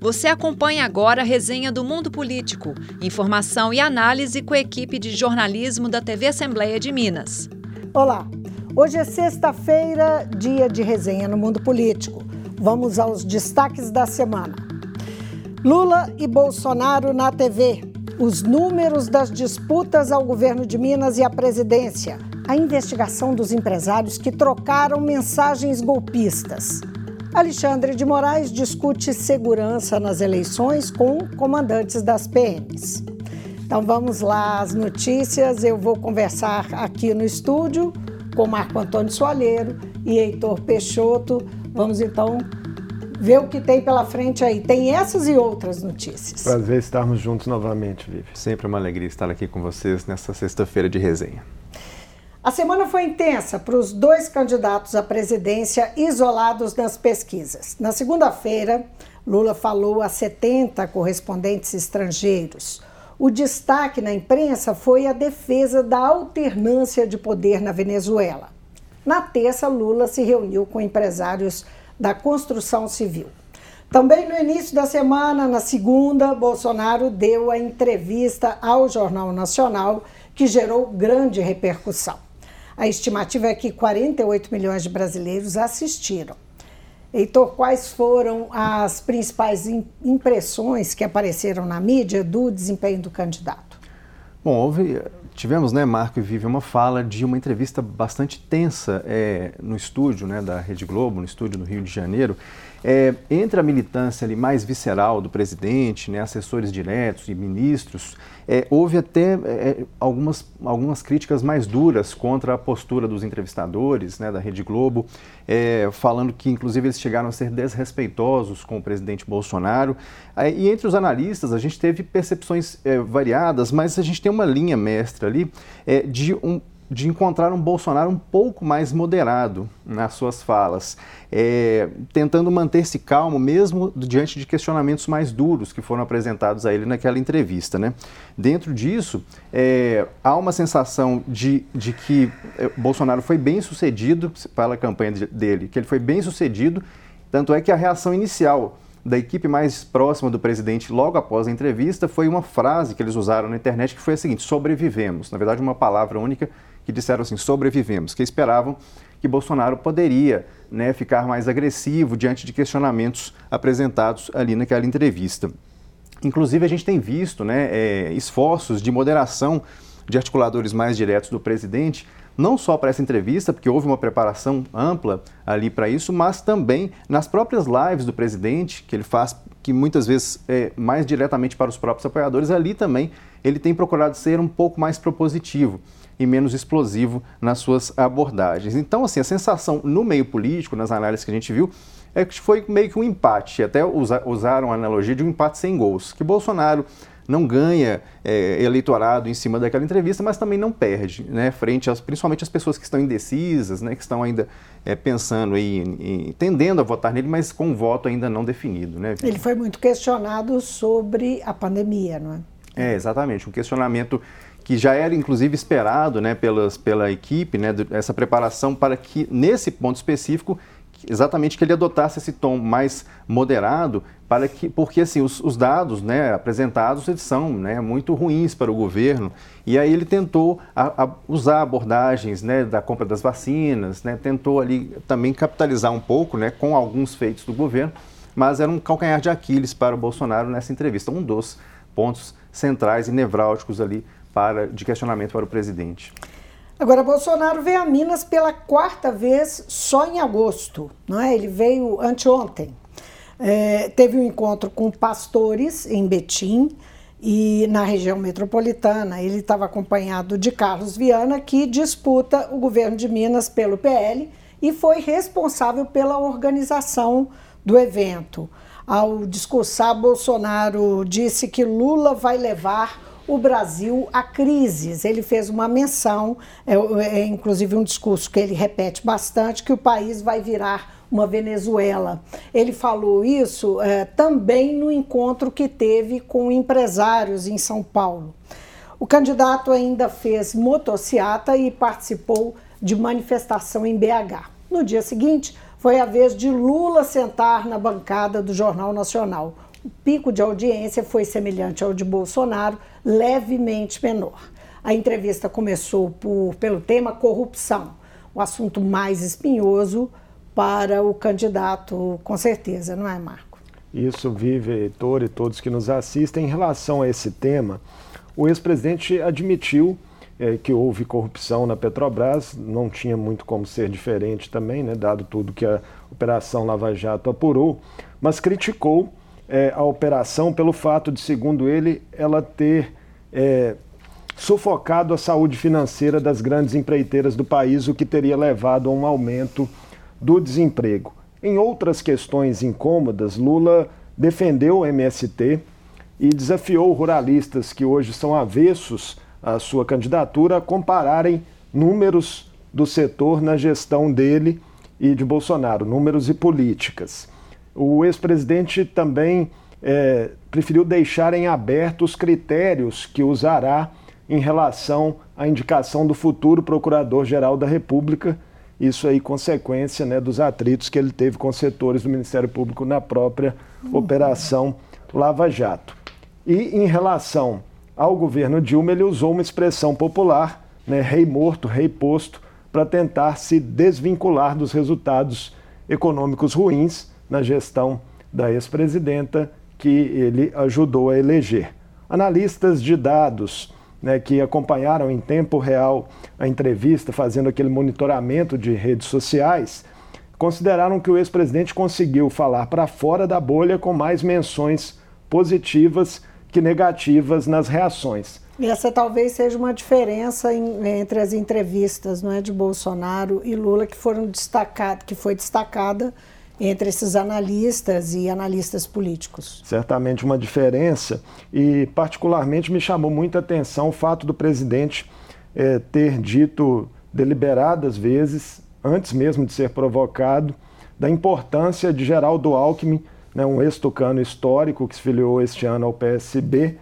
Você acompanha agora a resenha do Mundo Político, informação e análise com a equipe de jornalismo da TV Assembleia de Minas. Olá, hoje é sexta-feira, dia de resenha no Mundo Político. Vamos aos destaques da semana. Lula e Bolsonaro na TV. Os números das disputas ao governo de Minas e à presidência. A investigação dos empresários que trocaram mensagens golpistas. Alexandre de Moraes discute segurança nas eleições com comandantes das PMs. Então vamos lá as notícias. Eu vou conversar aqui no estúdio com Marco Antônio Soalheiro e Heitor Peixoto. Vamos então ver o que tem pela frente aí. Tem essas e outras notícias. Prazer estarmos juntos novamente, Vivi. Sempre uma alegria estar aqui com vocês nessa sexta-feira de resenha. A semana foi intensa para os dois candidatos à presidência isolados nas pesquisas. Na segunda-feira, Lula falou a 70 correspondentes estrangeiros. O destaque na imprensa foi a defesa da alternância de poder na Venezuela. Na terça, Lula se reuniu com empresários da construção civil. Também no início da semana, na segunda, Bolsonaro deu a entrevista ao Jornal Nacional, que gerou grande repercussão. A estimativa é que 48 milhões de brasileiros assistiram. Heitor, quais foram as principais impressões que apareceram na mídia do desempenho do candidato? Bom, houve, tivemos, né, Marco e Vivi, uma fala de uma entrevista bastante tensa é, no estúdio né, da Rede Globo, no estúdio no Rio de Janeiro, é, entre a militância ali mais visceral do presidente, né, assessores diretos e ministros, é, houve até é, algumas, algumas críticas mais duras contra a postura dos entrevistadores né, da Rede Globo, é, falando que, inclusive, eles chegaram a ser desrespeitosos com o presidente Bolsonaro. e entre os analistas, a gente teve percepções é, variadas, mas a gente tem uma linha mestra ali é, de um de encontrar um Bolsonaro um pouco mais moderado nas suas falas, é, tentando manter-se calmo mesmo diante de questionamentos mais duros que foram apresentados a ele naquela entrevista. Né? Dentro disso, é, há uma sensação de, de que é, Bolsonaro foi bem sucedido pela campanha dele, que ele foi bem sucedido, tanto é que a reação inicial da equipe mais próxima do presidente logo após a entrevista foi uma frase que eles usaram na internet que foi a seguinte: sobrevivemos. Na verdade, uma palavra única que disseram assim: sobrevivemos, que esperavam que Bolsonaro poderia né, ficar mais agressivo diante de questionamentos apresentados ali naquela entrevista. Inclusive, a gente tem visto né, é, esforços de moderação de articuladores mais diretos do presidente, não só para essa entrevista, porque houve uma preparação ampla ali para isso, mas também nas próprias lives do presidente, que ele faz, que muitas vezes é mais diretamente para os próprios apoiadores, ali também ele tem procurado ser um pouco mais propositivo e menos explosivo nas suas abordagens. Então, assim, a sensação no meio político, nas análises que a gente viu, é que foi meio que um empate. Até usa, usaram a analogia de um empate sem gols, que Bolsonaro não ganha é, eleitorado em cima daquela entrevista, mas também não perde, né, frente às, principalmente às pessoas que estão indecisas, né, que estão ainda é, pensando e tendendo a votar nele, mas com um voto ainda não definido. Né, Ele foi muito questionado sobre a pandemia, não é? É, exatamente, um questionamento que já era inclusive esperado né, pelas, pela equipe, né, essa preparação para que, nesse ponto específico, exatamente que ele adotasse esse tom mais moderado, para que, porque assim, os, os dados né, apresentados eles são né, muito ruins para o governo, e aí ele tentou a, a usar abordagens né, da compra das vacinas, né, tentou ali também capitalizar um pouco né, com alguns feitos do governo, mas era um calcanhar de Aquiles para o Bolsonaro nessa entrevista, um dos pontos centrais e nevrálgicos ali para, de questionamento para o presidente. Agora, Bolsonaro veio a Minas pela quarta vez só em agosto, não é? Ele veio anteontem. É, teve um encontro com pastores em Betim e na região metropolitana. Ele estava acompanhado de Carlos Viana, que disputa o governo de Minas pelo PL e foi responsável pela organização do evento. Ao discursar, Bolsonaro disse que Lula vai levar o Brasil a crises. Ele fez uma menção, é, é, inclusive um discurso que ele repete bastante, que o país vai virar uma Venezuela. Ele falou isso é, também no encontro que teve com empresários em São Paulo. O candidato ainda fez motociata e participou de manifestação em BH. No dia seguinte, foi a vez de Lula sentar na bancada do Jornal Nacional. O pico de audiência foi semelhante ao de Bolsonaro, levemente menor. A entrevista começou por, pelo tema corrupção, o assunto mais espinhoso para o candidato, com certeza, não é, Marco? Isso, Vive, Heitor e todos que nos assistem. Em relação a esse tema, o ex-presidente admitiu é, que houve corrupção na Petrobras, não tinha muito como ser diferente também, né, dado tudo que a Operação Lava Jato apurou, mas criticou é, a operação pelo fato de, segundo ele, ela ter é, sufocado a saúde financeira das grandes empreiteiras do país, o que teria levado a um aumento do desemprego. Em outras questões incômodas, Lula defendeu o MST e desafiou ruralistas que hoje são avessos à sua candidatura a compararem números do setor na gestão dele e de Bolsonaro, números e políticas. O ex-presidente também é, preferiu deixar em aberto os critérios que usará em relação à indicação do futuro Procurador-Geral da República, isso aí consequência né, dos atritos que ele teve com setores do Ministério Público na própria Operação Lava Jato. E em relação ao governo Dilma, ele usou uma expressão popular, né, rei morto, rei posto, para tentar se desvincular dos resultados econômicos ruins na gestão da ex-presidenta que ele ajudou a eleger. Analistas de dados né, que acompanharam em tempo real a entrevista, fazendo aquele monitoramento de redes sociais, consideraram que o ex-presidente conseguiu falar para fora da bolha com mais menções positivas que negativas nas reações. Essa talvez seja uma diferença em, entre as entrevistas não é, de Bolsonaro e Lula que foram destacadas, que foi destacada entre esses analistas e analistas políticos. Certamente uma diferença e particularmente me chamou muita atenção o fato do presidente é, ter dito deliberadas vezes, antes mesmo de ser provocado, da importância de Geraldo Alckmin né, um ex-tucano histórico que se filiou este ano ao PSB,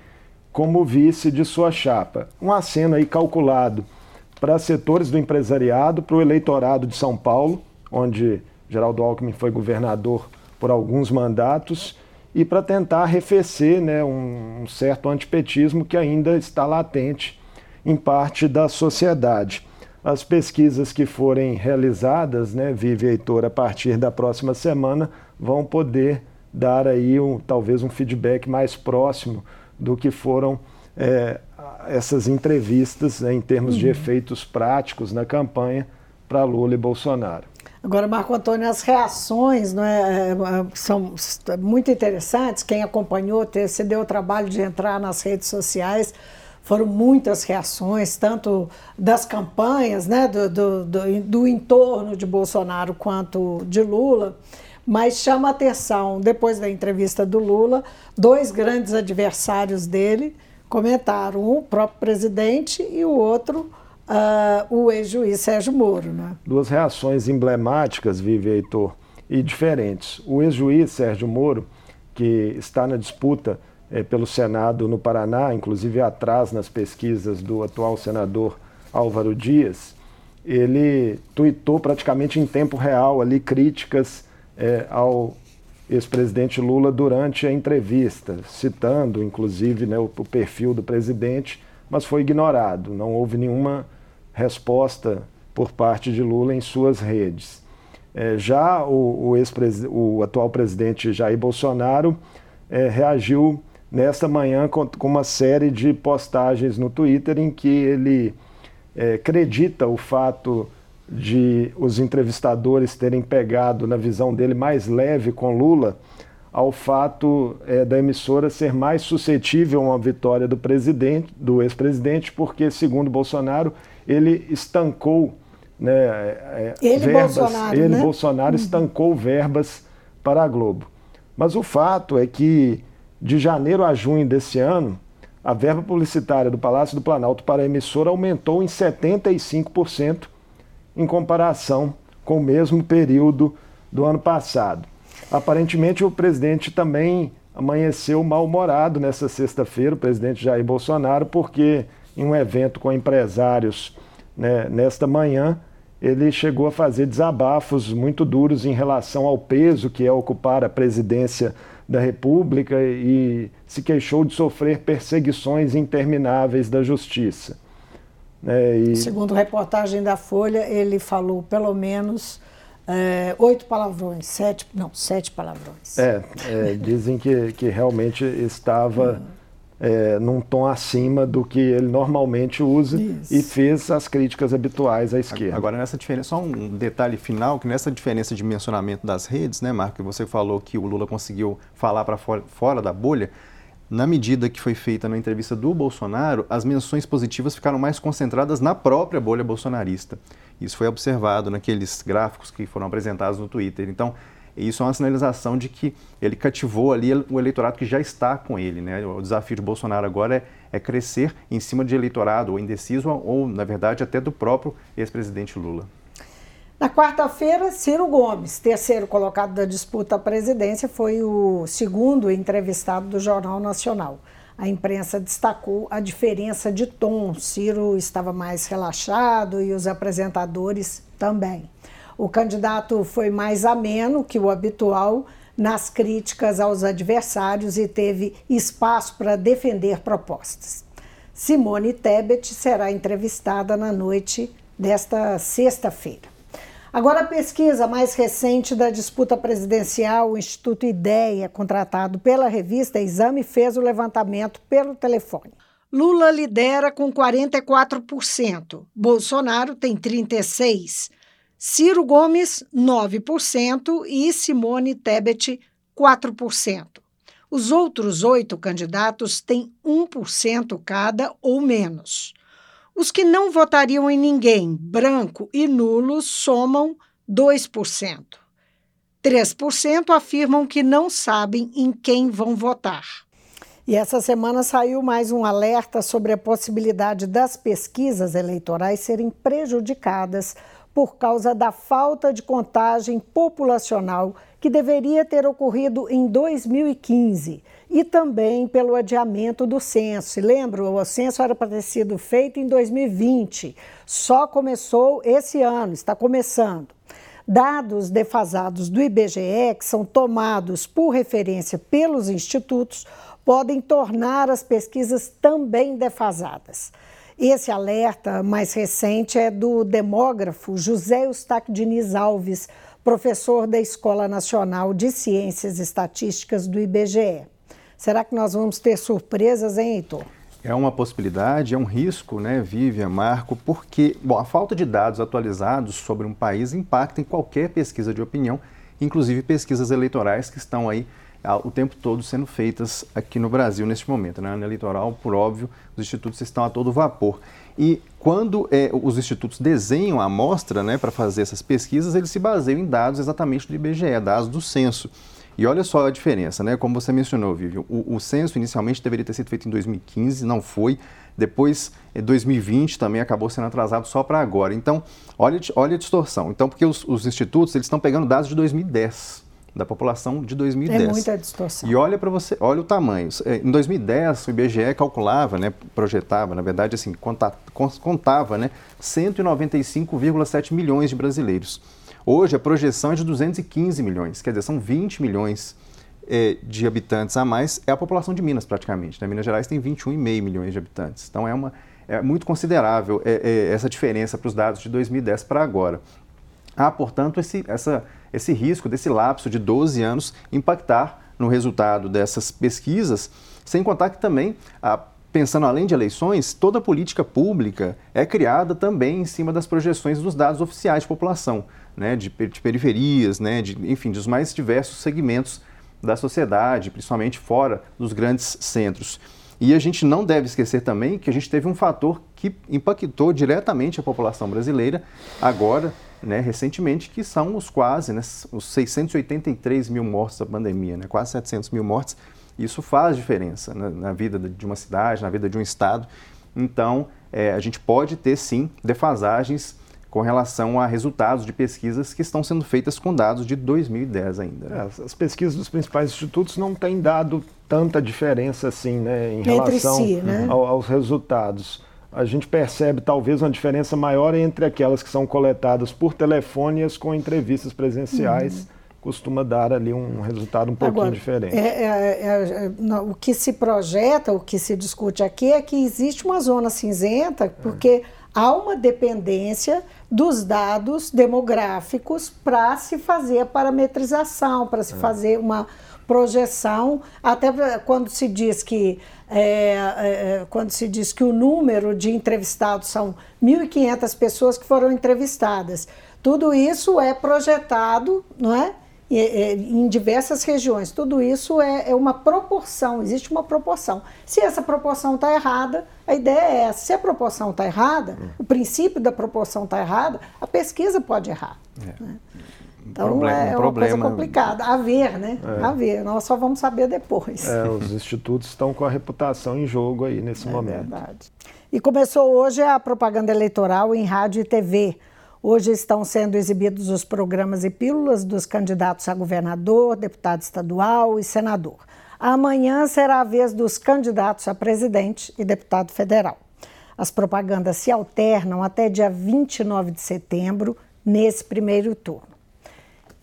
como vice de sua chapa. Um aceno aí calculado para setores do empresariado, para o eleitorado de São Paulo, onde Geraldo Alckmin foi governador por alguns mandatos, e para tentar arrefecer né, um, um certo antipetismo que ainda está latente em parte da sociedade. As pesquisas que forem realizadas, né, Vive Heitor, a partir da próxima semana, vão poder dar aí um, talvez um feedback mais próximo do que foram é, essas entrevistas né, em termos uhum. de efeitos práticos na campanha para Lula e Bolsonaro. Agora, Marco Antônio, as reações não é, é são muito interessantes. Quem acompanhou, se deu o trabalho de entrar nas redes sociais, foram muitas reações, tanto das campanhas, né, do, do, do, do entorno de Bolsonaro quanto de Lula. Mas chama atenção, depois da entrevista do Lula, dois grandes adversários dele comentaram, um o próprio presidente e o outro uh, o ex-juiz Sérgio Moro. Né? Duas reações emblemáticas, Vive Heitor, e diferentes. O ex-juiz Sérgio Moro, que está na disputa eh, pelo Senado no Paraná, inclusive atrás nas pesquisas do atual senador Álvaro Dias, ele tuitou praticamente em tempo real ali críticas é, ao ex-presidente Lula durante a entrevista, citando inclusive né, o, o, perfil do presidente, mas foi ignorado. Não houve nenhuma resposta por parte de Lula em suas redes. É, já o, o, o, atual presidente Jair Bolsonaro é, reagiu nesta manhã com, com, uma série de postagens no Twitter em que ele é, acredita o fato de os entrevistadores terem pegado, na visão dele, mais leve com Lula, ao fato é, da emissora ser mais suscetível a uma vitória do presidente, do ex-presidente, porque, segundo Bolsonaro, ele estancou né, é, ele, verbas, Bolsonaro, ele né? Bolsonaro uhum. estancou verbas para a Globo. Mas o fato é que de janeiro a junho desse ano, a verba publicitária do Palácio do Planalto para a emissora aumentou em 75% em comparação com o mesmo período do ano passado. Aparentemente, o presidente também amanheceu mal-humorado nessa sexta-feira, o presidente Jair Bolsonaro, porque em um evento com empresários né, nesta manhã, ele chegou a fazer desabafos muito duros em relação ao peso que é ocupar a presidência da República e se queixou de sofrer perseguições intermináveis da justiça. É, e... Segundo reportagem da Folha, ele falou pelo menos é, oito palavrões, sete, não, sete palavrões. É, é dizem que, que realmente estava é, num tom acima do que ele normalmente usa Isso. e fez as críticas habituais à esquerda. Agora, nessa diferença, só um detalhe final, que nessa diferença de mencionamento das redes, né, Marco, você falou que o Lula conseguiu falar para fora, fora da bolha, na medida que foi feita na entrevista do Bolsonaro, as menções positivas ficaram mais concentradas na própria bolha bolsonarista. Isso foi observado naqueles gráficos que foram apresentados no Twitter. Então, isso é uma sinalização de que ele cativou ali o eleitorado que já está com ele. Né? O desafio de Bolsonaro agora é, é crescer em cima de eleitorado ou indeciso ou, na verdade, até do próprio ex-presidente Lula. Na quarta-feira, Ciro Gomes, terceiro colocado da disputa à presidência, foi o segundo entrevistado do Jornal Nacional. A imprensa destacou a diferença de tom. Ciro estava mais relaxado e os apresentadores também. O candidato foi mais ameno que o habitual nas críticas aos adversários e teve espaço para defender propostas. Simone Tebet será entrevistada na noite desta sexta-feira. Agora, a pesquisa mais recente da disputa presidencial, o Instituto Ideia, contratado pela revista Exame, fez o levantamento pelo telefone. Lula lidera com 44%, Bolsonaro tem 36%, Ciro Gomes, 9% e Simone Tebet, 4%. Os outros oito candidatos têm 1% cada ou menos. Os que não votariam em ninguém, branco e nulo, somam 2%. 3% afirmam que não sabem em quem vão votar. E essa semana saiu mais um alerta sobre a possibilidade das pesquisas eleitorais serem prejudicadas por causa da falta de contagem populacional que deveria ter ocorrido em 2015 e também pelo adiamento do censo. Lembra, o censo era para ter sido feito em 2020, só começou esse ano, está começando. Dados defasados do IBGE, que são tomados por referência pelos institutos, podem tornar as pesquisas também defasadas. Esse alerta mais recente é do demógrafo José Eustáquio Diniz Alves, professor da Escola Nacional de Ciências Estatísticas do IBGE. Será que nós vamos ter surpresas, hein, Heitor? É uma possibilidade, é um risco, né, Vivian, Marco, porque bom, a falta de dados atualizados sobre um país impacta em qualquer pesquisa de opinião, inclusive pesquisas eleitorais que estão aí o tempo todo sendo feitas aqui no Brasil neste momento. Né? Na eleitoral, por óbvio, os institutos estão a todo vapor. E quando é, os institutos desenham a amostra né, para fazer essas pesquisas, eles se baseiam em dados exatamente do IBGE, dados do censo. E olha só a diferença, né? Como você mencionou, Vivian, o, o censo inicialmente deveria ter sido feito em 2015, não foi. Depois, em 2020 também acabou sendo atrasado só para agora. Então, olha, olha a distorção. Então, porque os, os institutos eles estão pegando dados de 2010 da população de 2010. É muita distorção. E olha para você, olha o tamanho. É, em 2010, o IBGE calculava, né, projetava, na verdade, assim, contava, né, 195,7 milhões de brasileiros. Hoje a projeção é de 215 milhões, quer dizer, são 20 milhões é, de habitantes a mais. É a população de Minas praticamente. Né? Minas Gerais tem 21,5 milhões de habitantes. Então é uma é muito considerável é, é, essa diferença para os dados de 2010 para agora. Há, portanto, esse, essa esse risco desse lapso de 12 anos impactar no resultado dessas pesquisas, sem contar que também, a, pensando além de eleições, toda política pública é criada também em cima das projeções dos dados oficiais de população, né, de, de periferias, né, de, enfim, dos mais diversos segmentos da sociedade, principalmente fora dos grandes centros. E a gente não deve esquecer também que a gente teve um fator que impactou diretamente a população brasileira agora, né, recentemente, que são os quase, né, os 683 mil mortos da pandemia, né, quase 700 mil mortes. Isso faz diferença na, na vida de uma cidade, na vida de um estado. Então, é, a gente pode ter sim defasagens com relação a resultados de pesquisas que estão sendo feitas com dados de 2010 ainda. Né? É, as pesquisas dos principais institutos não têm dado tanta diferença assim, né, em relação si, né? Ao, aos resultados a gente percebe talvez uma diferença maior entre aquelas que são coletadas por telefone e as com entrevistas presenciais, uhum. costuma dar ali um resultado um pouquinho Agora, diferente. É, é, é, o que se projeta, o que se discute aqui é que existe uma zona cinzenta, porque há uma dependência dos dados demográficos para se fazer a parametrização, para se é. fazer uma projeção, até quando se diz que é, é, quando se diz que o número de entrevistados são 1.500 pessoas que foram entrevistadas. Tudo isso é projetado, não é? em diversas regiões. Tudo isso é, é, uma proporção, existe uma proporção. Se essa proporção está errada, a ideia é essa. Se a proporção está errada, o princípio da proporção está errada, a pesquisa pode errar. É. Né? Então problema, é uma problema. coisa complicada. A ver, né? É. A ver. Nós só vamos saber depois. É, os institutos estão com a reputação em jogo aí nesse é momento. Verdade. E começou hoje a propaganda eleitoral em rádio e TV. Hoje estão sendo exibidos os programas e pílulas dos candidatos a governador, deputado estadual e senador. Amanhã será a vez dos candidatos a presidente e deputado federal. As propagandas se alternam até dia 29 de setembro, nesse primeiro turno.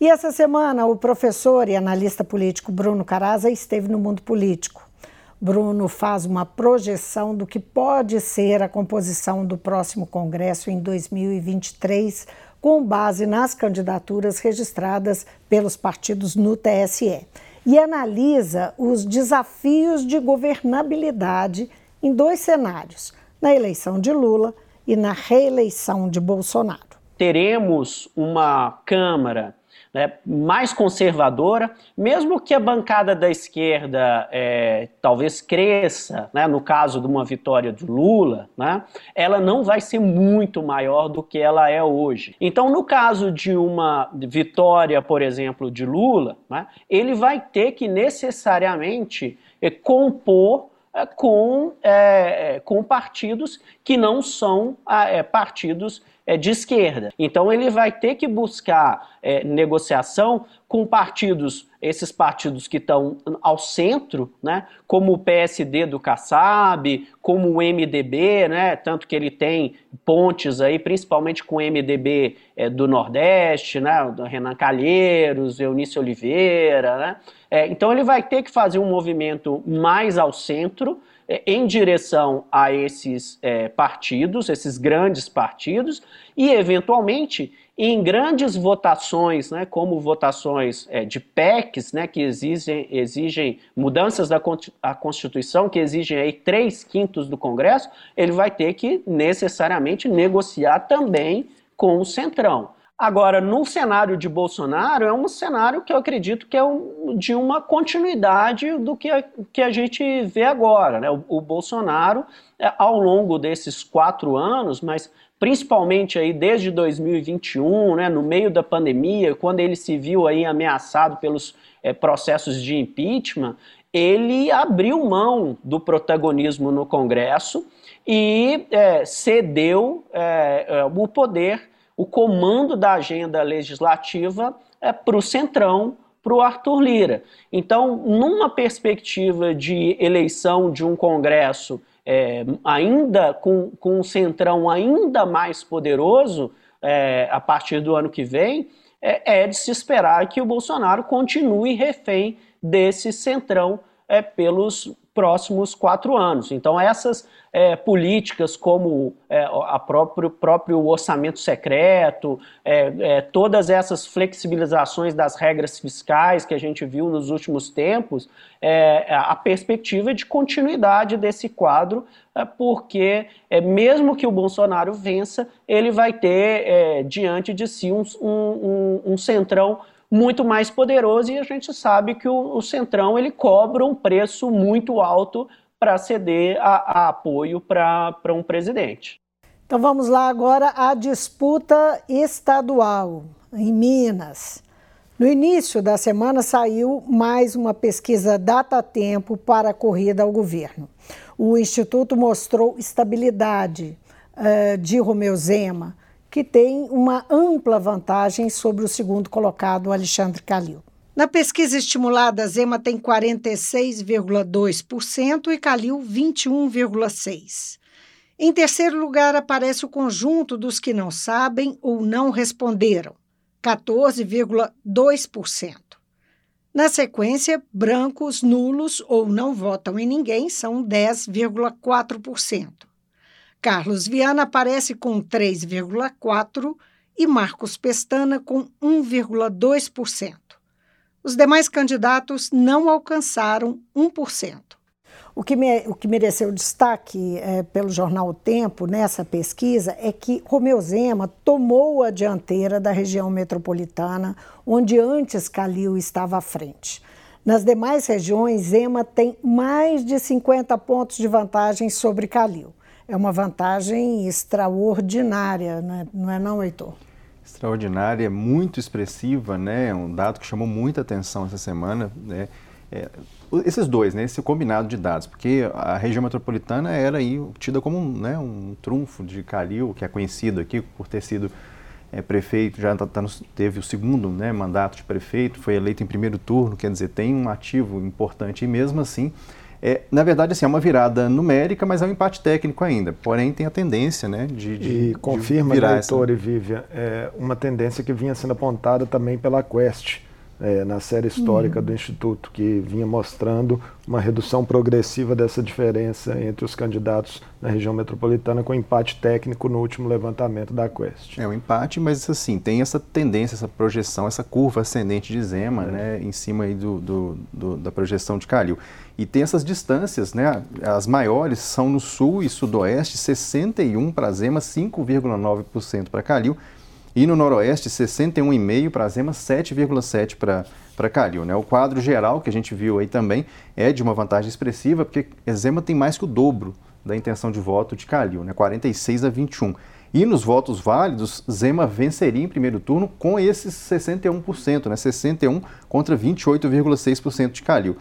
E essa semana, o professor e analista político Bruno Caraza esteve no mundo político. Bruno faz uma projeção do que pode ser a composição do próximo Congresso em 2023, com base nas candidaturas registradas pelos partidos no TSE. E analisa os desafios de governabilidade em dois cenários: na eleição de Lula e na reeleição de Bolsonaro. Teremos uma Câmara né, mais conservadora, mesmo que a bancada da esquerda é, talvez cresça, né, no caso de uma vitória do Lula, né, ela não vai ser muito maior do que ela é hoje. Então, no caso de uma vitória, por exemplo, de Lula, né, ele vai ter que necessariamente é, compor é, com, é, com partidos que não são é, partidos é, de esquerda. Então ele vai ter que buscar é, negociação com partidos, esses partidos que estão ao centro, né, como o PSD do Kassab, como o MDB, né, tanto que ele tem pontes aí, principalmente com o MDB é, do Nordeste, né, do Renan Calheiros, Eunice Oliveira, né, é, então ele vai ter que fazer um movimento mais ao centro, em direção a esses é, partidos, esses grandes partidos, e eventualmente em grandes votações, né, como votações é, de PECs, né, que exigem, exigem mudanças da Constituição, que exigem aí três quintos do Congresso, ele vai ter que necessariamente negociar também com o Centrão. Agora, no cenário de Bolsonaro, é um cenário que eu acredito que é um, de uma continuidade do que a, que a gente vê agora. Né? O, o Bolsonaro, é, ao longo desses quatro anos, mas principalmente aí desde 2021, né, no meio da pandemia, quando ele se viu aí ameaçado pelos é, processos de impeachment, ele abriu mão do protagonismo no Congresso e é, cedeu é, é o poder o comando da agenda legislativa é para o Centrão, para o Arthur Lira. Então, numa perspectiva de eleição de um Congresso é, ainda com, com um Centrão ainda mais poderoso é, a partir do ano que vem, é, é, de se esperar que o Bolsonaro continue refém desse Centrão é, pelos próximos quatro anos. Então, essas é, políticas como é, a próprio, próprio orçamento secreto, é, é, todas essas flexibilizações das regras fiscais que a gente viu nos últimos tempos, é, a perspectiva de continuidade desse quadro, é, porque mesmo que o Bolsonaro vença, ele vai ter diante de si um, um, um centrão muito mais poderoso e a gente sabe que o, o Centrão ele cobra um preço muito alto para ceder a, a apoio para um presidente. Então vamos lá agora à disputa estadual em Minas. No início da semana saiu mais uma pesquisa data-tempo para a corrida ao governo. O Instituto mostrou estabilidade uh, de Romeu Zema, que tem uma ampla vantagem sobre o segundo colocado, Alexandre Calil. Na pesquisa estimulada, Zema tem 46,2% e Calil 21,6%. Em terceiro lugar, aparece o conjunto dos que não sabem ou não responderam, 14,2%. Na sequência, brancos, nulos ou não votam em ninguém são 10,4%. Carlos Viana aparece com 3,4% e Marcos Pestana com 1,2%. Os demais candidatos não alcançaram 1%. O que, me, o que mereceu destaque é, pelo jornal O Tempo nessa pesquisa é que Romeu Zema tomou a dianteira da região metropolitana, onde antes Calil estava à frente. Nas demais regiões, Zema tem mais de 50 pontos de vantagem sobre Calil. É uma vantagem extraordinária, não é não, é não Heitor? Extraordinária, muito expressiva, né? Um dado que chamou muita atenção essa semana, né? É, esses dois, né, esse combinado de dados, porque a região metropolitana era aí tida como um, né, um trunfo de Calil, que é conhecido aqui por ter sido é, prefeito, já tá, tá teve o segundo né, mandato de prefeito, foi eleito em primeiro turno, quer dizer, tem um ativo importante e mesmo assim, é, na verdade, assim, é uma virada numérica, mas é um empate técnico ainda. Porém, tem a tendência né, de, de E confirma, de virar doutor essa... e Vivian, é uma tendência que vinha sendo apontada também pela Quest é, na série histórica uhum. do Instituto, que vinha mostrando uma redução progressiva dessa diferença entre os candidatos na região metropolitana, com empate técnico no último levantamento da Quest. É um empate, mas assim, tem essa tendência, essa projeção, essa curva ascendente de Zema, é. né, em cima aí do, do, do, da projeção de Calil. E tem essas distâncias, né, as maiores são no sul e sudoeste, 61 para Zema, 5,9% para Calil, e no Noroeste, 61,5 para Zema, 7,7 para Calil. Né? O quadro geral que a gente viu aí também é de uma vantagem expressiva, porque Zema tem mais que o dobro da intenção de voto de Calil, né? 46 a 21. E nos votos válidos, Zema venceria em primeiro turno com esses 61%, né? 61 contra 28,6% de Calil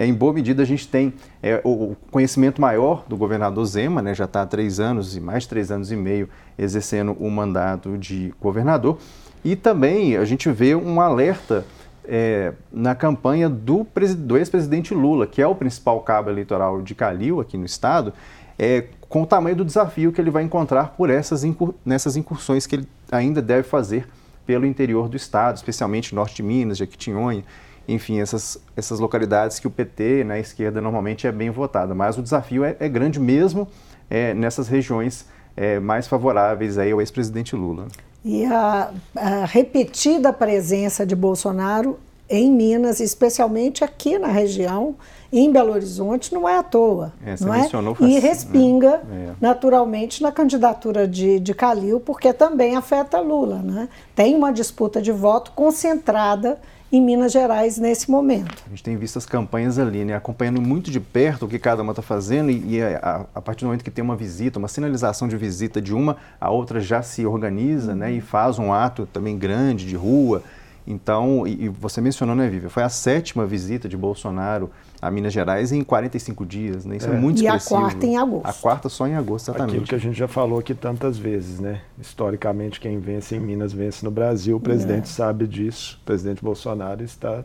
é, em boa medida a gente tem é, o conhecimento maior do governador Zema, né, já está há três anos e mais três anos e meio exercendo o mandato de governador, e também a gente vê um alerta é, na campanha do, do ex-presidente Lula, que é o principal cabo eleitoral de Calil aqui no estado, é, com o tamanho do desafio que ele vai encontrar por essas incur nessas incursões que ele ainda deve fazer pelo interior do estado, especialmente norte de Minas, Jequitinhonha enfim, essas, essas localidades que o PT, na né, esquerda, normalmente é bem votada. Mas o desafio é, é grande mesmo é, nessas regiões é, mais favoráveis aí ao ex-presidente Lula. E a, a, repetida presença de Bolsonaro em Minas, especialmente aqui na região, em Belo Horizonte, não é à toa. É, não é? E respinga né? naturalmente na candidatura de, de Calil, porque também afeta Lula. Né? Tem uma disputa de voto concentrada em Minas Gerais nesse momento. A gente tem visto as campanhas ali, né, acompanhando muito de perto o que cada uma está fazendo e, e a, a, partir do momento que tem uma visita, uma sinalização de visita de uma, a outra já se organiza, uhum. né, e faz um ato também grande de rua. Então, e, e você mencionou, né, Vivian, foi a sétima visita de Bolsonaro a Minas Gerais em 45 dias, né? Isso é, é muito e expressivo. E a quarta em agosto. A quarta só em agosto, exatamente. Aquilo que a gente já falou aqui tantas vezes, né? Historicamente, quem vence em Minas vence no Brasil. O presidente é. sabe disso. O presidente Bolsonaro está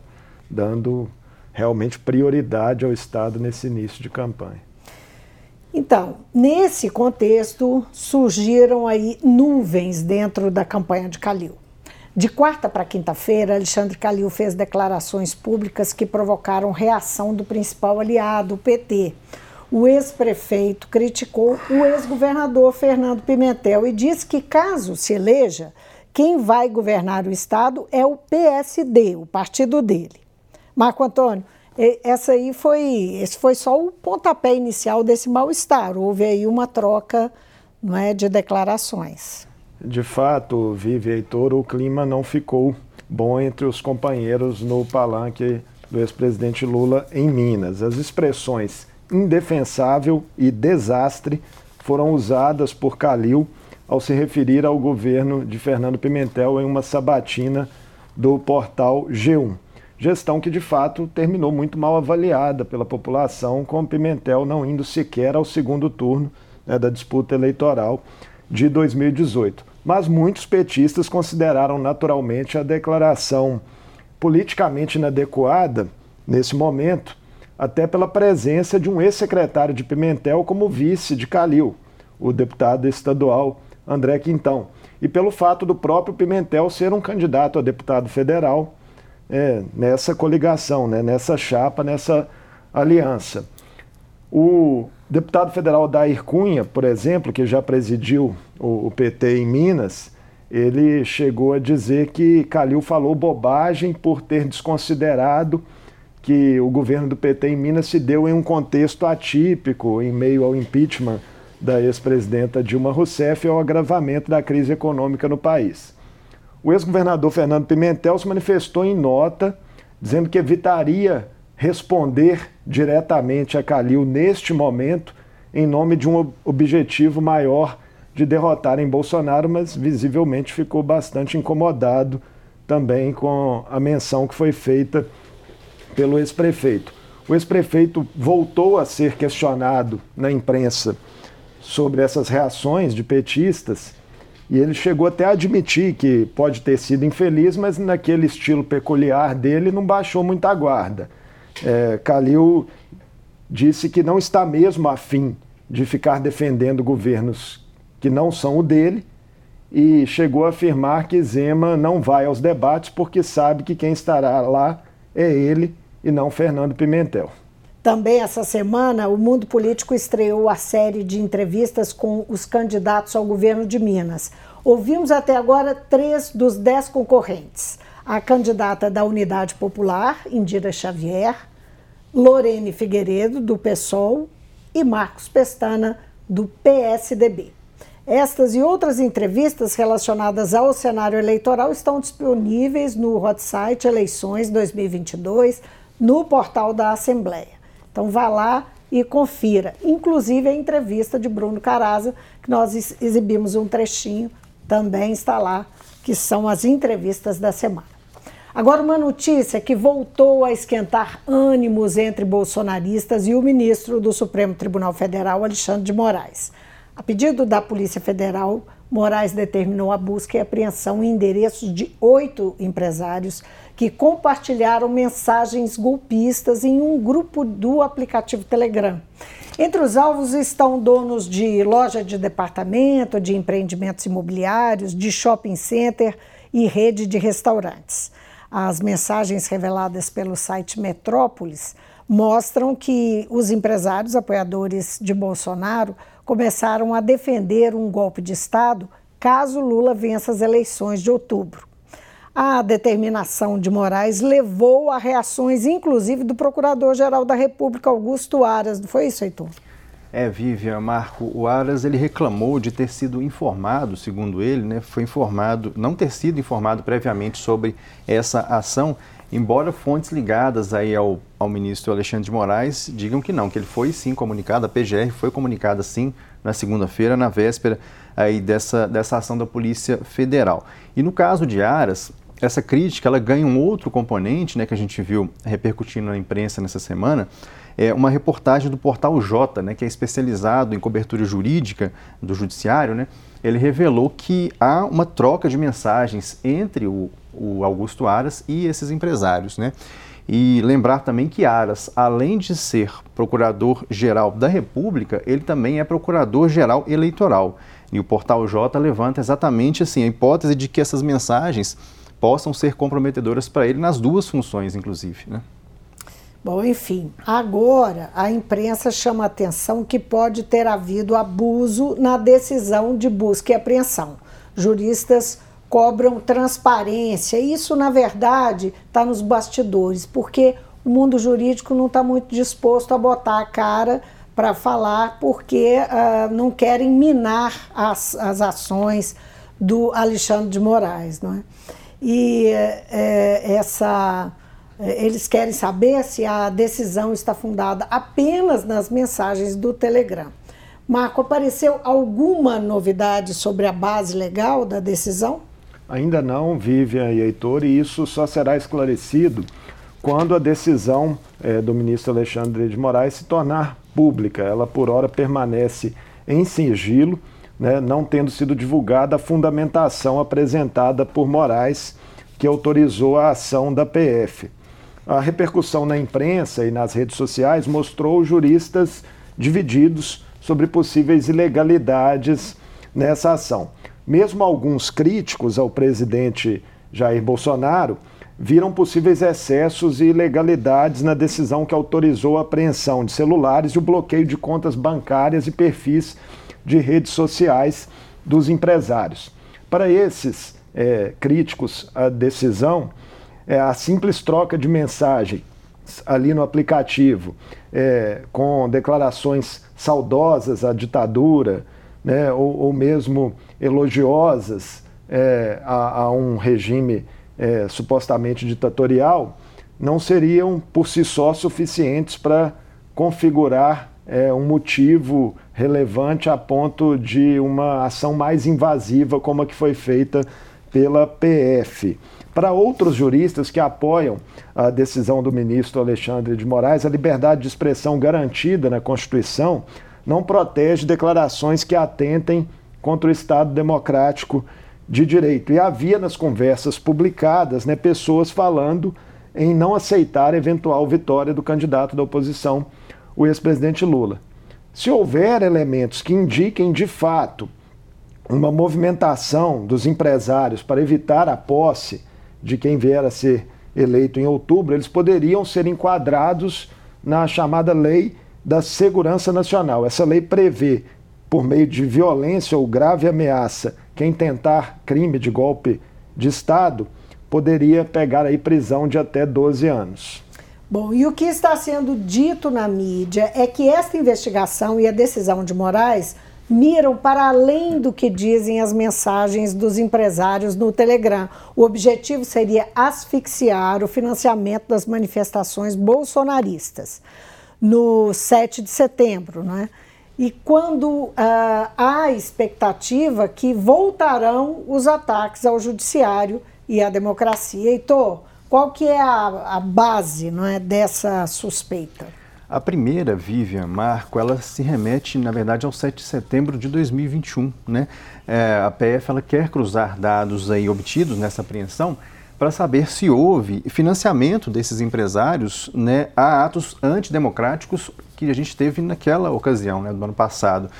dando realmente prioridade ao Estado nesse início de campanha. Então, nesse contexto, surgiram aí nuvens dentro da campanha de Calil. De quarta para quinta-feira, Alexandre Calil fez declarações públicas que provocaram reação do principal aliado, o PT. O ex-prefeito criticou o ex-governador Fernando Pimentel e disse que, caso se eleja, quem vai governar o estado é o PSD, o partido dele. Marco Antônio, essa aí foi, esse foi só o pontapé inicial desse mal-estar. Houve aí uma troca não é, de declarações de fato, Vive Heitor, o clima não ficou bom entre os companheiros no palanque do ex-presidente Lula em Minas. As expressões indefensável e desastre foram usadas por Calil ao se referir ao governo de Fernando Pimentel em uma sabatina do portal G1. Gestão que de fato terminou muito mal avaliada pela população, com Pimentel não indo sequer ao segundo turno né, da disputa eleitoral de 2018. Mas muitos petistas consideraram naturalmente a declaração politicamente inadequada nesse momento, até pela presença de um ex-secretário de Pimentel como vice de Calil, o deputado estadual André Quintão. e pelo fato do próprio Pimentel ser um candidato a deputado federal é, nessa coligação, né, nessa chapa, nessa aliança. O deputado federal Dair Cunha, por exemplo, que já presidiu o, o PT em Minas, ele chegou a dizer que Calil falou bobagem por ter desconsiderado que o governo do PT em Minas se deu em um contexto atípico, em meio ao impeachment da ex-presidenta Dilma Rousseff e ao agravamento da crise econômica no país. O ex-governador Fernando Pimentel se manifestou em nota, dizendo que evitaria responder diretamente a Calil neste momento, em nome de um objetivo maior de derrotar em Bolsonaro, mas visivelmente ficou bastante incomodado também com a menção que foi feita pelo ex-prefeito. O ex-prefeito voltou a ser questionado na imprensa sobre essas reações de petistas e ele chegou até a admitir que pode ter sido infeliz, mas naquele estilo peculiar dele não baixou muita guarda. É, Calil disse que não está mesmo afim de ficar defendendo governos que não são o dele e chegou a afirmar que Zema não vai aos debates porque sabe que quem estará lá é ele e não Fernando Pimentel. Também essa semana, o Mundo Político estreou a série de entrevistas com os candidatos ao governo de Minas. Ouvimos até agora três dos dez concorrentes: a candidata da Unidade Popular, Indira Xavier, Lorene Figueiredo, do PSOL, e Marcos Pestana, do PSDB. Estas e outras entrevistas relacionadas ao cenário eleitoral estão disponíveis no hot site Eleições 2022, no portal da Assembleia. Então vá lá e confira, inclusive a entrevista de Bruno Caraza, que nós exibimos um trechinho, também está lá, que são as entrevistas da semana. Agora, uma notícia que voltou a esquentar ânimos entre bolsonaristas e o ministro do Supremo Tribunal Federal, Alexandre de Moraes. A pedido da Polícia Federal, Moraes determinou a busca e apreensão em endereços de oito empresários que compartilharam mensagens golpistas em um grupo do aplicativo Telegram. Entre os alvos estão donos de loja de departamento, de empreendimentos imobiliários, de shopping center e rede de restaurantes. As mensagens reveladas pelo site Metrópolis mostram que os empresários apoiadores de Bolsonaro começaram a defender um golpe de Estado caso Lula vença as eleições de outubro. A determinação de Moraes levou a reações, inclusive, do Procurador-Geral da República, Augusto Aras. Não foi isso, Heitor? É, Vivian, Marco, o Aras ele reclamou de ter sido informado, segundo ele, né, foi informado, não ter sido informado previamente sobre essa ação, embora fontes ligadas aí ao, ao ministro Alexandre de Moraes digam que não, que ele foi sim comunicado, a PGR foi comunicada sim na segunda-feira, na véspera aí dessa, dessa ação da Polícia Federal. E no caso de Aras, essa crítica ela ganha um outro componente, né, que a gente viu repercutindo na imprensa nessa semana, é uma reportagem do portal J, né, que é especializado em cobertura jurídica do judiciário, né, ele revelou que há uma troca de mensagens entre o, o Augusto Aras e esses empresários, né? E lembrar também que Aras, além de ser procurador-geral da República, ele também é procurador-geral eleitoral. E o portal J levanta exatamente assim a hipótese de que essas mensagens possam ser comprometedoras para ele nas duas funções, inclusive. Né? Bom, enfim, agora a imprensa chama a atenção que pode ter havido abuso na decisão de busca e apreensão. Juristas cobram transparência. Isso, na verdade, está nos bastidores, porque o mundo jurídico não está muito disposto a botar a cara para falar, porque uh, não querem minar as, as ações do Alexandre de Moraes. Não é? e é, essa eles querem saber se a decisão está fundada apenas nas mensagens do Telegram. Marco, apareceu alguma novidade sobre a base legal da decisão? Ainda não, Vivian e Heitor, e isso só será esclarecido quando a decisão é, do ministro Alexandre de Moraes se tornar pública. Ela, por hora, permanece em sigilo né, não tendo sido divulgada a fundamentação apresentada por Moraes, que autorizou a ação da PF. A repercussão na imprensa e nas redes sociais mostrou juristas divididos sobre possíveis ilegalidades nessa ação. Mesmo alguns críticos ao presidente Jair Bolsonaro viram possíveis excessos e ilegalidades na decisão que autorizou a apreensão de celulares e o bloqueio de contas bancárias e perfis de redes sociais dos empresários. Para esses é, críticos à decisão, é, a simples troca de mensagem ali no aplicativo, é, com declarações saudosas à ditadura, né, ou, ou mesmo elogiosas é, a, a, um regime é, supostamente ditatorial, não seriam por si só suficientes para configurar é, um motivo relevante a ponto de uma ação mais invasiva como a que foi feita pela PF. Para outros juristas que apoiam a decisão do ministro Alexandre de Moraes, a liberdade de expressão garantida na Constituição não protege declarações que atentem contra o Estado democrático de direito. E havia nas conversas publicadas né, pessoas falando em não aceitar eventual vitória do candidato da oposição, o ex-presidente Lula. Se houver elementos que indiquem de fato uma movimentação dos empresários para evitar a posse de quem vier a ser eleito em outubro, eles poderiam ser enquadrados na chamada Lei da Segurança Nacional. Essa lei prevê, por meio de violência ou grave ameaça, quem tentar crime de golpe de Estado poderia pegar aí prisão de até 12 anos. Bom, e o que está sendo dito na mídia é que esta investigação e a decisão de Moraes miram para além do que dizem as mensagens dos empresários no Telegram. O objetivo seria asfixiar o financiamento das manifestações bolsonaristas no 7 de setembro, né? E quando uh, há expectativa que voltarão os ataques ao judiciário e à democracia. Heitor, qual que é a, a base não é, dessa suspeita? A primeira, Vivian, Marco, ela se remete, na verdade, ao 7 de setembro de 2021. Né? É, a PF ela quer cruzar dados aí obtidos nessa apreensão para saber se houve financiamento desses empresários né, a atos antidemocráticos que a gente teve naquela ocasião, né, do ano passado.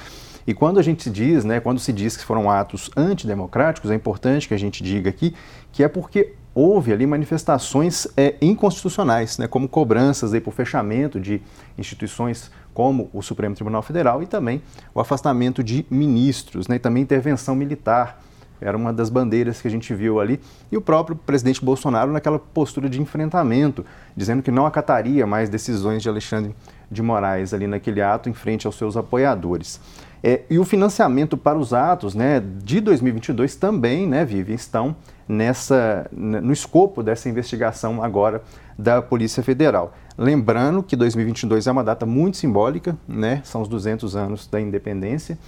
E quando a gente diz, né, quando se diz que foram atos antidemocráticos, é importante que a gente diga aqui que é porque houve ali manifestações é, inconstitucionais, né, como cobranças aí por fechamento de instituições como o Supremo Tribunal Federal e também o afastamento de ministros, né, e também intervenção militar. Era uma das bandeiras que a gente viu ali. E o próprio presidente Bolsonaro naquela postura de enfrentamento, dizendo que não acataria mais decisões de Alexandre de Moraes ali naquele ato em frente aos seus apoiadores. É, e o financiamento para os atos né, de 2022 também, né, Vivi, estão nessa, no escopo dessa investigação agora da Polícia Federal. Lembrando que 2022 é uma data muito simbólica, né, são os 200 anos da independência,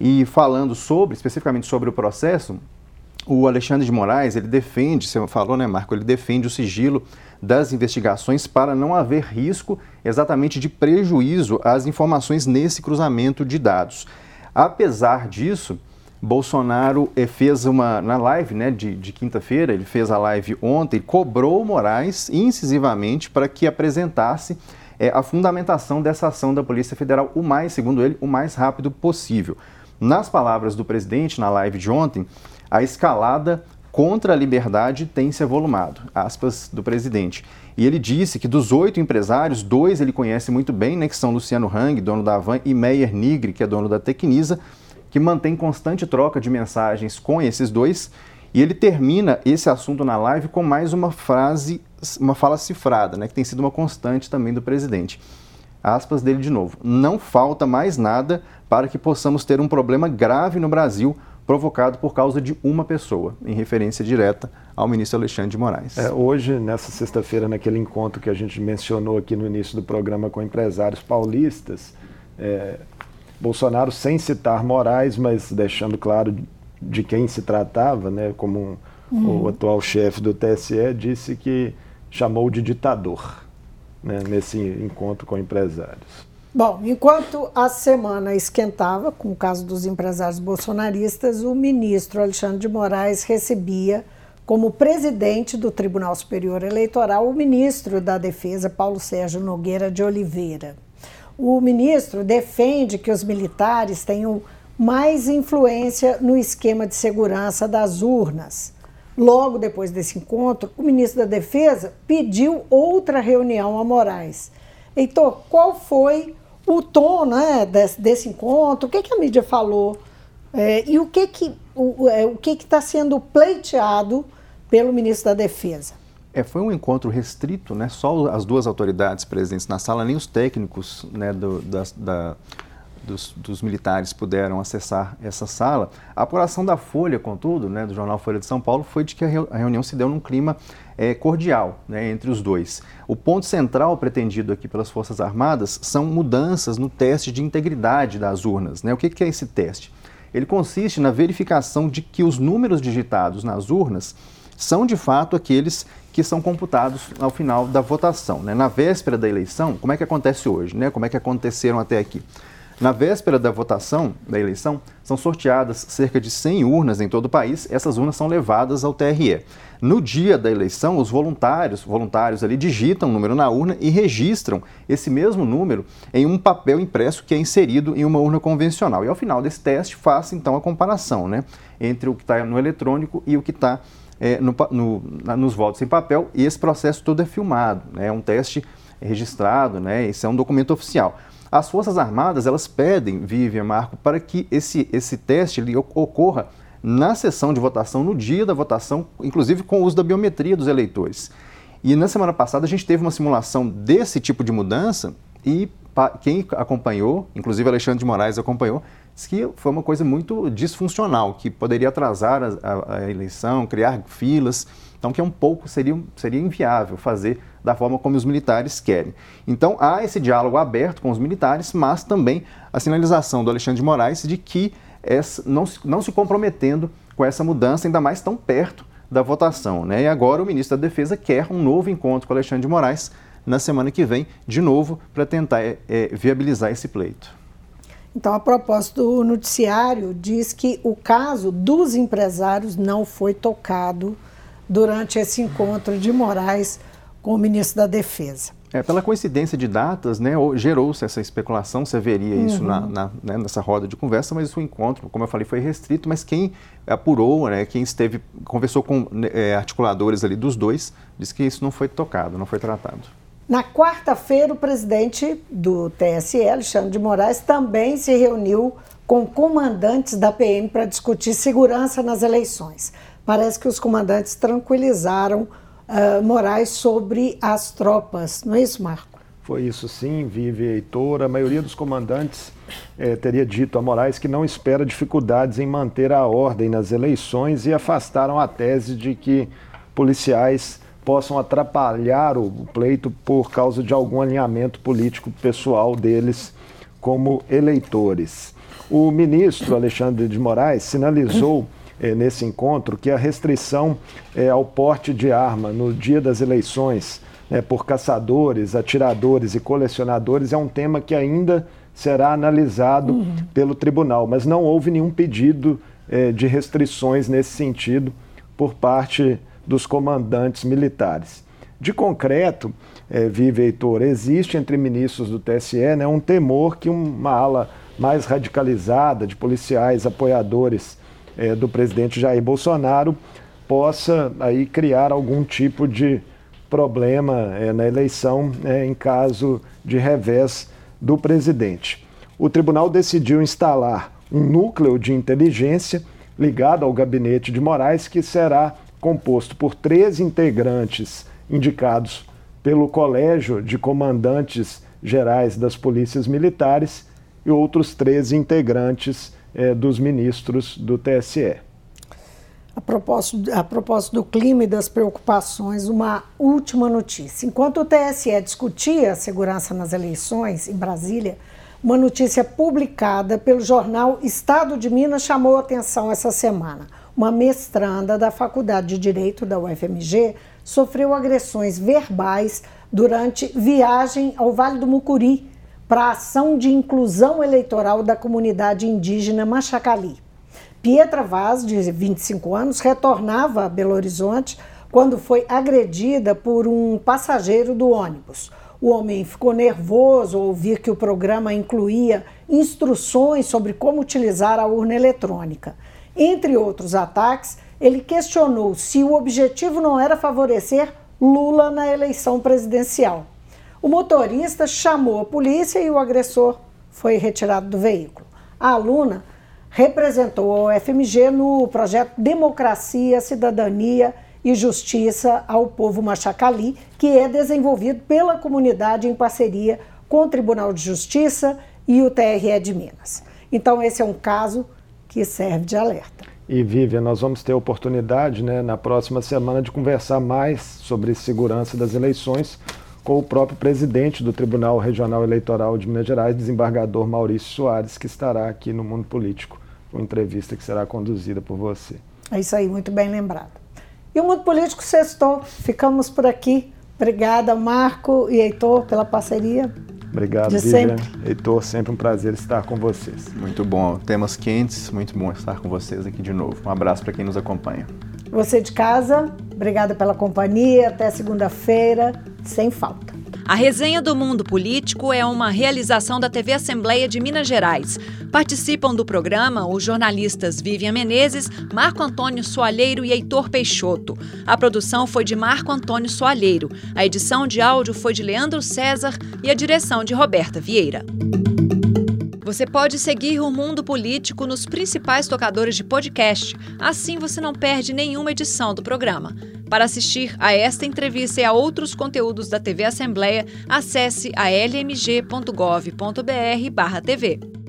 e falando sobre, especificamente sobre o processo, o Alexandre de Moraes, ele defende, você falou, né, Marco, ele defende o sigilo das investigações para não haver risco exatamente de prejuízo às informações nesse cruzamento de dados. Apesar disso, Bolsonaro eh, fez uma, na live né, de, de quinta-feira, ele fez a live ontem, cobrou Moraes incisivamente para que apresentasse é, a fundamentação dessa ação da Polícia Federal o mais, segundo ele, o mais rápido possível. Nas palavras do presidente na live de ontem, a escalada contra a liberdade tem se avolumado, aspas do presidente. E ele disse que dos oito empresários, dois ele conhece muito bem, né, que são Luciano Hang, dono da Avan, e Meyer Nigri, que é dono da Tecnisa, que mantém constante troca de mensagens com esses dois. E ele termina esse assunto na live com mais uma frase, uma fala cifrada, né, que tem sido uma constante também do presidente. Aspas dele de novo. Não falta mais nada para que possamos ter um problema grave no Brasil provocado por causa de uma pessoa, em referência direta ao ministro Alexandre de Moraes. É, hoje, nessa sexta-feira, naquele encontro que a gente mencionou aqui no início do programa com empresários paulistas, é, Bolsonaro, sem citar Moraes, mas deixando claro de quem se tratava, né, como um, uhum. o atual chefe do TSE, disse que chamou de ditador né, nesse encontro com empresários. Bom, enquanto a semana esquentava, com o caso dos empresários bolsonaristas, o ministro Alexandre de Moraes recebia como presidente do Tribunal Superior Eleitoral o ministro da Defesa, Paulo Sérgio Nogueira de Oliveira. O ministro defende que os militares tenham mais influência no esquema de segurança das urnas. Logo depois desse encontro, o ministro da Defesa pediu outra reunião a Moraes. Heitor, qual foi o tom né, desse, desse encontro? O que, que a mídia falou? É, e o que que o, é, o que está sendo pleiteado pelo ministro da Defesa? É, foi um encontro restrito, né? Só as duas autoridades presentes na sala, nem os técnicos né, do, da, da dos, dos, militares puderam acessar essa sala. A apuração da Folha, contudo, né, do jornal Folha de São Paulo, foi de que a reunião se deu num clima é, cordial né, entre os dois. O ponto central pretendido aqui pelas Forças Armadas são mudanças no teste de integridade das urnas. Né? O que, que é esse teste? Ele consiste na verificação de que os números digitados nas urnas são de fato aqueles que são computados ao final da votação. Né? Na véspera da eleição, como é que acontece hoje? Né? Como é que aconteceram até aqui? Na véspera da votação da eleição, são sorteadas cerca de 100 urnas em todo o país. Essas urnas são levadas ao TRE. No dia da eleição, os voluntários, voluntários ali digitam o número na urna e registram esse mesmo número em um papel impresso que é inserido em uma urna convencional. E ao final desse teste, faça então a comparação né, entre o que está no eletrônico e o que está é, no, no, nos votos em papel. E esse processo todo é filmado, né, é um teste registrado, né, isso é um documento oficial. As Forças Armadas, elas pedem, Vivian Marco, para que esse, esse teste ele ocorra na sessão de votação, no dia da votação, inclusive com o uso da biometria dos eleitores. E na semana passada a gente teve uma simulação desse tipo de mudança e quem acompanhou, inclusive Alexandre de Moraes acompanhou, disse que foi uma coisa muito disfuncional, que poderia atrasar a, a, a eleição, criar filas. Então, que é um pouco, seria, seria inviável fazer da forma como os militares querem. Então, há esse diálogo aberto com os militares, mas também a sinalização do Alexandre de Moraes de que essa, não, não se comprometendo com essa mudança, ainda mais tão perto da votação. Né? E agora o ministro da Defesa quer um novo encontro com Alexandre de Moraes na semana que vem, de novo, para tentar é, é, viabilizar esse pleito. Então, a propósito do noticiário, diz que o caso dos empresários não foi tocado durante esse encontro de Moraes com o ministro da Defesa. É, pela coincidência de datas, né, gerou-se essa especulação, você veria isso uhum. na, na né, nessa roda de conversa, mas o encontro, como eu falei, foi restrito, mas quem apurou, né, quem esteve, conversou com né, é, articuladores ali dos dois, disse que isso não foi tocado, não foi tratado. Na quarta-feira, o presidente do TSE, Alexandre de Moraes, também se reuniu com comandantes da PM para discutir segurança nas eleições. Parece que os comandantes tranquilizaram uh, Moraes sobre as tropas, não é isso, Marco? Foi isso sim, Vive Heitor. A maioria dos comandantes eh, teria dito a Moraes que não espera dificuldades em manter a ordem nas eleições e afastaram a tese de que policiais possam atrapalhar o pleito por causa de algum alinhamento político pessoal deles como eleitores. O ministro Alexandre de Moraes sinalizou eh, nesse encontro que a restrição eh, ao porte de arma no dia das eleições né, por caçadores, atiradores e colecionadores é um tema que ainda será analisado uhum. pelo tribunal, mas não houve nenhum pedido eh, de restrições nesse sentido por parte dos comandantes militares. De concreto, é, Vive Heitor, existe entre ministros do TSE né, um temor que uma ala mais radicalizada de policiais apoiadores é, do presidente Jair Bolsonaro possa aí criar algum tipo de problema é, na eleição é, em caso de revés do presidente. O tribunal decidiu instalar um núcleo de inteligência ligado ao gabinete de Moraes que será composto por três integrantes indicados pelo Colégio de Comandantes Gerais das Polícias Militares e outros três integrantes é, dos ministros do TSE. A propósito, a propósito do clima e das preocupações, uma última notícia. Enquanto o TSE discutia a segurança nas eleições em Brasília, uma notícia publicada pelo jornal Estado de Minas chamou atenção essa semana. Uma mestranda da Faculdade de Direito da UFMG sofreu agressões verbais durante viagem ao Vale do Mucuri, para a ação de inclusão eleitoral da comunidade indígena Machacali. Pietra Vaz, de 25 anos, retornava a Belo Horizonte quando foi agredida por um passageiro do ônibus. O homem ficou nervoso ao ouvir que o programa incluía instruções sobre como utilizar a urna eletrônica. Entre outros ataques, ele questionou se o objetivo não era favorecer Lula na eleição presidencial. O motorista chamou a polícia e o agressor foi retirado do veículo. A aluna representou a UFMG no projeto Democracia, Cidadania e Justiça ao Povo Machacali, que é desenvolvido pela comunidade em parceria com o Tribunal de Justiça e o TRE de Minas. Então, esse é um caso que serve de alerta. E, Vivian, nós vamos ter oportunidade né, na próxima semana de conversar mais sobre segurança das eleições com o próprio presidente do Tribunal Regional Eleitoral de Minas Gerais, desembargador Maurício Soares, que estará aqui no Mundo Político, uma entrevista que será conduzida por você. É isso aí, muito bem lembrado. E o Mundo Político sextou. Ficamos por aqui. Obrigada, Marco e Heitor, pela parceria. Obrigado, de Vivian. Sempre. Heitor, sempre um prazer estar com vocês. Muito bom. Temas quentes, muito bom estar com vocês aqui de novo. Um abraço para quem nos acompanha. Você de casa, obrigada pela companhia. Até segunda-feira, sem falta. A resenha do mundo político é uma realização da TV Assembleia de Minas Gerais. Participam do programa os jornalistas Vivian Menezes, Marco Antônio Soalheiro e Heitor Peixoto. A produção foi de Marco Antônio Soalheiro, a edição de áudio foi de Leandro César e a direção de Roberta Vieira. Você pode seguir o Mundo Político nos principais tocadores de podcast. Assim você não perde nenhuma edição do programa. Para assistir a esta entrevista e a outros conteúdos da TV Assembleia, acesse a lmg.gov.br/tv.